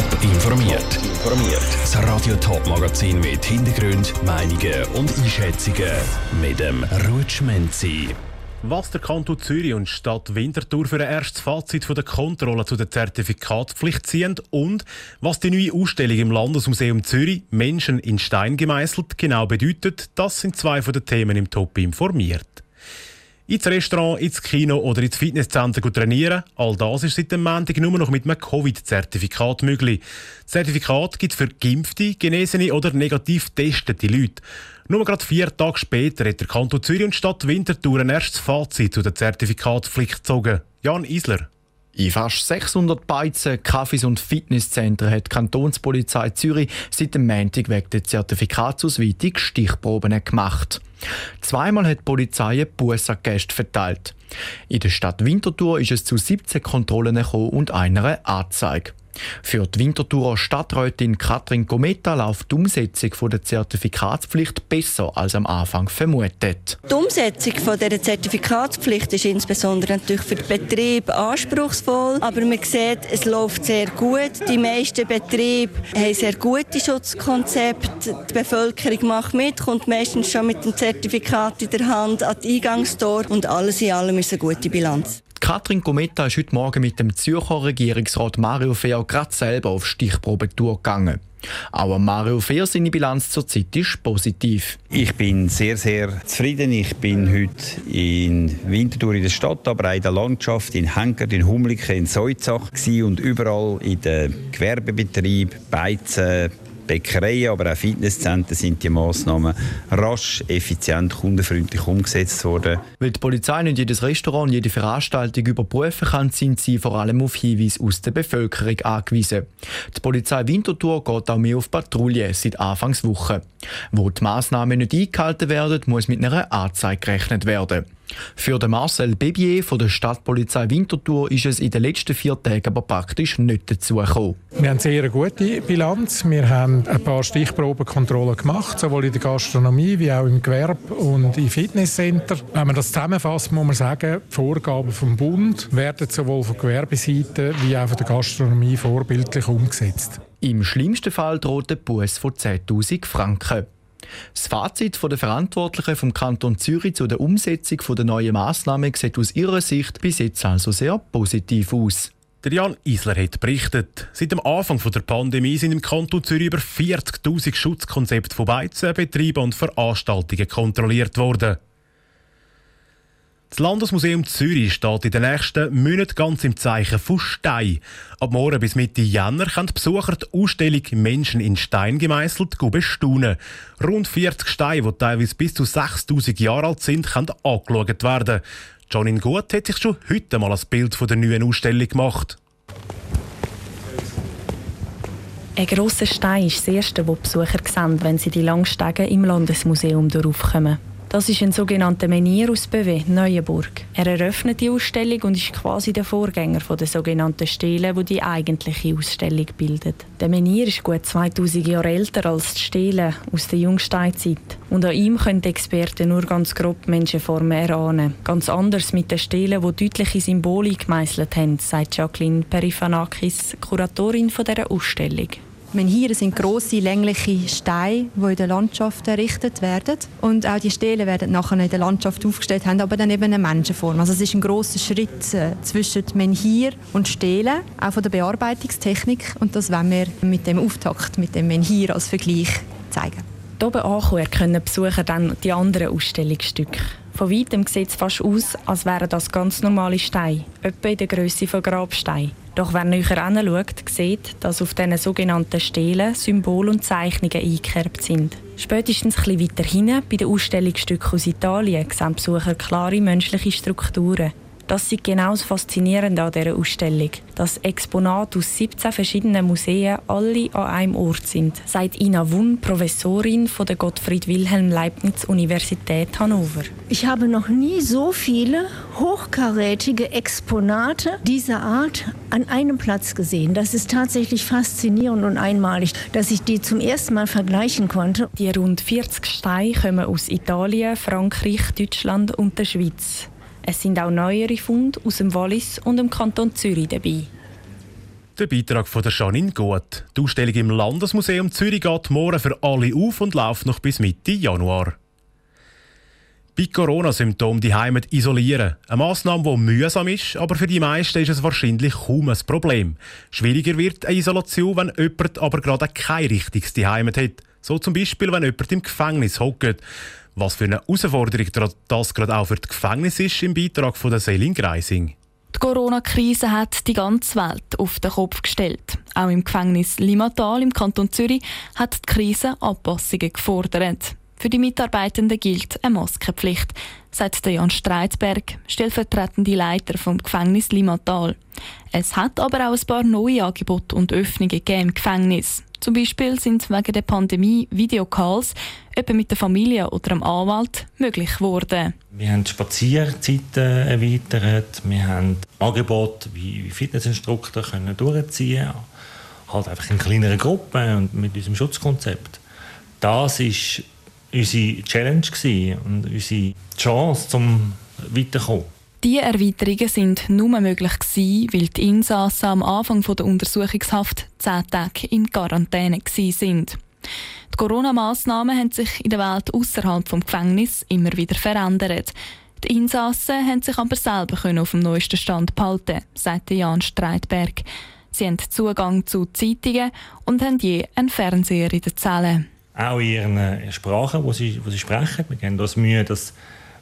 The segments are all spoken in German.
Top informiert. Informiert. Das Radio Top Magazin mit Hintergrund, Meinungen und Einschätzungen mit dem Rutschmenzi. Was der Kanton Zürich und Stadt Winterthur für ein erstes Fazit von der Kontrolle zu der Zertifikatspflicht ziehen und was die neue Ausstellung im Landesmuseum Zürich Menschen in Stein gemeißelt genau bedeutet, das sind zwei von den Themen im Top informiert ins Restaurant, ins Kino oder ins Fitnesscenter trainieren. All das ist seit dem Montag nur noch mit einem Covid-Zertifikat möglich. Das Zertifikat gibt für geimpfte, genesene oder negativ testete Leute. Nur gerade vier Tage später hat der Kanton Zürich und Stadt Winterthur ein erstes Fazit zu der Zertifikatspflicht gezogen. Jan Isler. In fast 600 Beizen, Cafés und Fitnesszentren hat die Kantonspolizei Zürich seit dem Montag wegen der Zertifikatsausweitung Stichproben gemacht. Zweimal hat die Polizei Busse an Gäste verteilt. In der Stadt Winterthur ist es zu 17 Kontrollen gekommen und einer Anzeige. Für die Winterthurer Stadträtin Katrin Gometa läuft die Umsetzung der Zertifikatspflicht besser als am Anfang vermutet. Die Umsetzung der Zertifikatspflicht ist insbesondere natürlich für den Betrieb anspruchsvoll, aber man sieht, es läuft sehr gut. Die meisten Betriebe haben sehr gute Schutzkonzepte. Die Bevölkerung macht mit, kommt meistens schon mit dem Zertifikat in der Hand an die Eingangstor und alles in allem ist eine gute Bilanz. Katrin Gometta ist heute Morgen mit dem Zürcher Regierungsrat Mario Fehr gerade selber auf Stichprobetour gegangen. Auch Mario Fehr seine Bilanz zurzeit ist positiv. Ich bin sehr, sehr zufrieden. Ich bin heute in Winterthur in der Stadt, aber auch in der Landschaft, in Henkert, in Humliken, in Seuzach und überall in den Gewerbebetrieben, Beizen, Bäckereien, aber auch Fitnesszentren sind die Massnahmen rasch, effizient, kundenfreundlich umgesetzt worden. Weil die Polizei nicht jedes Restaurant jede Veranstaltung überprüfen kann, sind sie vor allem auf Hinweise aus der Bevölkerung angewiesen. Die Polizei Winterthur geht auch mehr auf Patrouille seit Anfangswoche. Wo die Massnahmen nicht eingehalten werden, muss mit einer Anzeige gerechnet werden. Für den Marcel Bebier von der Stadtpolizei Winterthur ist es in den letzten vier Tagen aber praktisch nicht dazu gekommen. Wir haben sehr eine gute Bilanz. Wir haben ein paar Stichprobenkontrollen gemacht, sowohl in der Gastronomie wie auch im Gewerbe und im Fitnesscenter. Wenn man das zusammenfasst, muss man sagen, die Vorgaben vom Bund werden sowohl von Gewerbeseite wie auch von der Gastronomie vorbildlich umgesetzt. Im schlimmsten Fall droht ein Buß von 10.000 Franken. Das Fazit der Verantwortlichen vom Kanton Zürich zu der Umsetzung der neuen Massnahmen sieht aus ihrer Sicht bis jetzt also sehr positiv aus. Der Jan Isler hat berichtet, seit dem Anfang der Pandemie sind im Kanton Zürich über 40.000 Schutzkonzepte von Beizen, Betrieben und Veranstaltungen kontrolliert worden. Das Landesmuseum Zürich steht in den nächsten Monaten ganz im Zeichen von Stein. Ab morgen bis Mitte Jänner können die Besucher die Ausstellung Menschen in Stein gemeißelt bestaunen. Rund 40 Steine, die teilweise bis zu 6000 Jahre alt sind, können angeschaut werden. Jonin Gut hat sich schon heute mal ein Bild von der neuen Ausstellung gemacht. Ein grosser Stein ist das erste, was Besucher sehen, wenn sie die Langstege im Landesmuseum durchkommen. Das ist ein sogenannter Menhir aus BW, Neuenburg. Er eröffnet die Ausstellung und ist quasi der Vorgänger der sogenannten Stele, wo die, eigentliche Ausstellung bildet. Der Menhir ist gut 2000 Jahre älter als die Stele aus der Jungsteinzeit. Und an ihm können Experten nur ganz grob Menschenformen erahnen. Ganz anders mit den Stelen, die deutliche Symbole gemeißelt haben, sagt Jacqueline Perifanakis, Kuratorin dieser Ausstellung. Menhire sind große längliche Steine, die in der Landschaft errichtet werden. Und auch die Stele werden nachher in der Landschaft aufgestellt, haben aber dann eben eine Menschenform. Also es ist ein großer Schritt äh, zwischen Menhir und Stele, auch von der Bearbeitungstechnik. Und das wollen wir mit dem Auftakt, mit dem Menhir als Vergleich zeigen. Hier oben ankommen können Besucher dann die anderen Ausstellungsstücke. Von weitem sieht es fast aus, als wären das ganz normale Steine, etwa in der Größe von Grabsteinen. Doch wer näher hinschaut, sieht, dass auf diesen sogenannten Stelen Symbole und Zeichnungen eingekerbt sind. Spätestens etwas weiter hinten, bei den Ausstellungsstücken aus Italien, sehen Besucher klare menschliche Strukturen. Das ist genau das Faszinierende an dieser Ausstellung, dass Exponate aus 17 verschiedenen Museen alle an einem Ort sind, sagt Ina Wun, Professorin von der Gottfried Wilhelm Leibniz Universität Hannover. Ich habe noch nie so viele hochkarätige Exponate dieser Art an einem Platz gesehen. Das ist tatsächlich faszinierend und einmalig, dass ich die zum ersten Mal vergleichen konnte. Die rund 40 Steine kommen aus Italien, Frankreich, Deutschland und der Schweiz. Es sind auch neuere Funde aus dem Wallis und dem Kanton Zürich dabei. Der Beitrag von der Janine Gut. Die Ausstellung im Landesmuseum Zürich geht morgen für alle auf und läuft noch bis Mitte Januar. Bei Corona-Symptomen die Heimat isolieren. Eine Massnahme, die mühsam ist, aber für die meisten ist es wahrscheinlich kaum ein Problem. Schwieriger wird eine Isolation, wenn jemand aber gerade kein richtiges Heimat hat. So zum Beispiel, wenn jemand im Gefängnis hockt. Was für eine Herausforderung das gerade auch für das Gefängnis ist, im Beitrag von der Selin Greising. Die Corona-Krise hat die ganze Welt auf den Kopf gestellt. Auch im Gefängnis Limatal im Kanton Zürich hat die Krise Anpassungen gefordert. Für die Mitarbeitenden gilt eine Maskenpflicht, sagt Jan Streitberg, stellvertretende Leiter vom Gefängnis Limatal. Es hat aber auch ein paar neue Angebote und Öffnungen im Gefängnis. Zum Beispiel sind wegen der Pandemie Videocalls etwa mit der Familie oder dem Anwalt möglich geworden. Wir haben Spazierzeiten erweitert, wir haben Angebote wie Fitnessinstruktor können durchziehen, halt einfach in kleineren Gruppen und mit unserem Schutzkonzept. Das ist unsere Challenge und unsere Chance zum Weiterkommen. Diese Erweiterungen sind nur möglich gewesen, weil die Insassen am Anfang der Untersuchungshaft zehn Tage in Quarantäne sind. Die Corona-Massnahmen haben sich in der Welt außerhalb des Gefängnisses immer wieder verändert. Die Insassen haben sich aber selber auf dem neuesten Stand behalten, sagte Jan Streitberg. Sie haben Zugang zu Zeitungen und haben je einen Fernseher in den Zellen. Auch in ihren Sprachen, die sie, die sie sprechen. Wir haben das Mühe, dass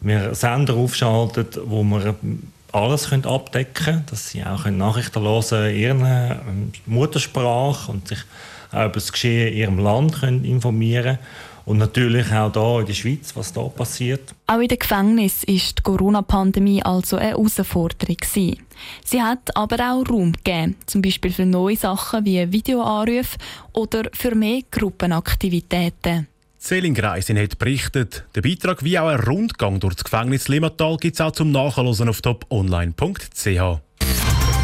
wir Sender aufschalten, wo wir alles können abdecken können, dass sie auch Nachrichten hören in ihrer ähm, Muttersprache und sich auch über das Geschehen in ihrem Land können informieren und natürlich auch hier in der Schweiz, was da passiert. Auch in den Gefängnissen war die Corona-Pandemie also eine Herausforderung. Sie hat aber auch Raum gegeben, zum Beispiel für neue Sachen wie Videoanrufe oder für mehr Gruppenaktivitäten. Selin Greisin hat berichtet. Der Beitrag wie auch ein Rundgang durch das Gefängnis Limmatal gibt es auch zum Nachhören auf toponline.ch.